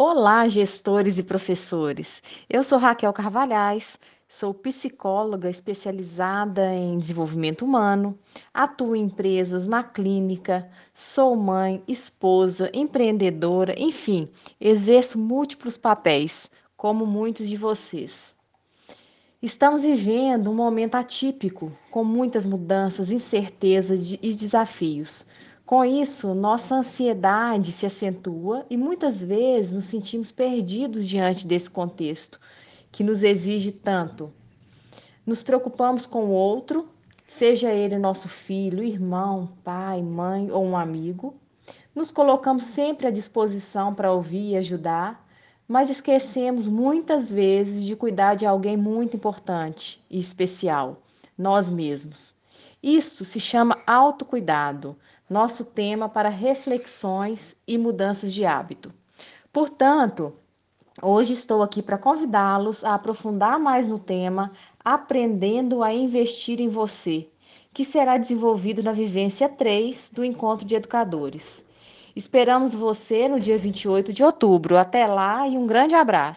Olá, gestores e professores. Eu sou Raquel Carvalhais, sou psicóloga especializada em desenvolvimento humano, atuo em empresas na clínica, sou mãe, esposa, empreendedora, enfim, exerço múltiplos papéis, como muitos de vocês. Estamos vivendo um momento atípico, com muitas mudanças, incertezas e desafios. Com isso, nossa ansiedade se acentua e muitas vezes nos sentimos perdidos diante desse contexto que nos exige tanto. Nos preocupamos com o outro, seja ele nosso filho, irmão, pai, mãe ou um amigo. Nos colocamos sempre à disposição para ouvir e ajudar, mas esquecemos muitas vezes de cuidar de alguém muito importante e especial, nós mesmos. Isso se chama autocuidado, nosso tema para reflexões e mudanças de hábito. Portanto, hoje estou aqui para convidá-los a aprofundar mais no tema Aprendendo a Investir em Você, que será desenvolvido na vivência 3 do Encontro de Educadores. Esperamos você no dia 28 de outubro. Até lá e um grande abraço.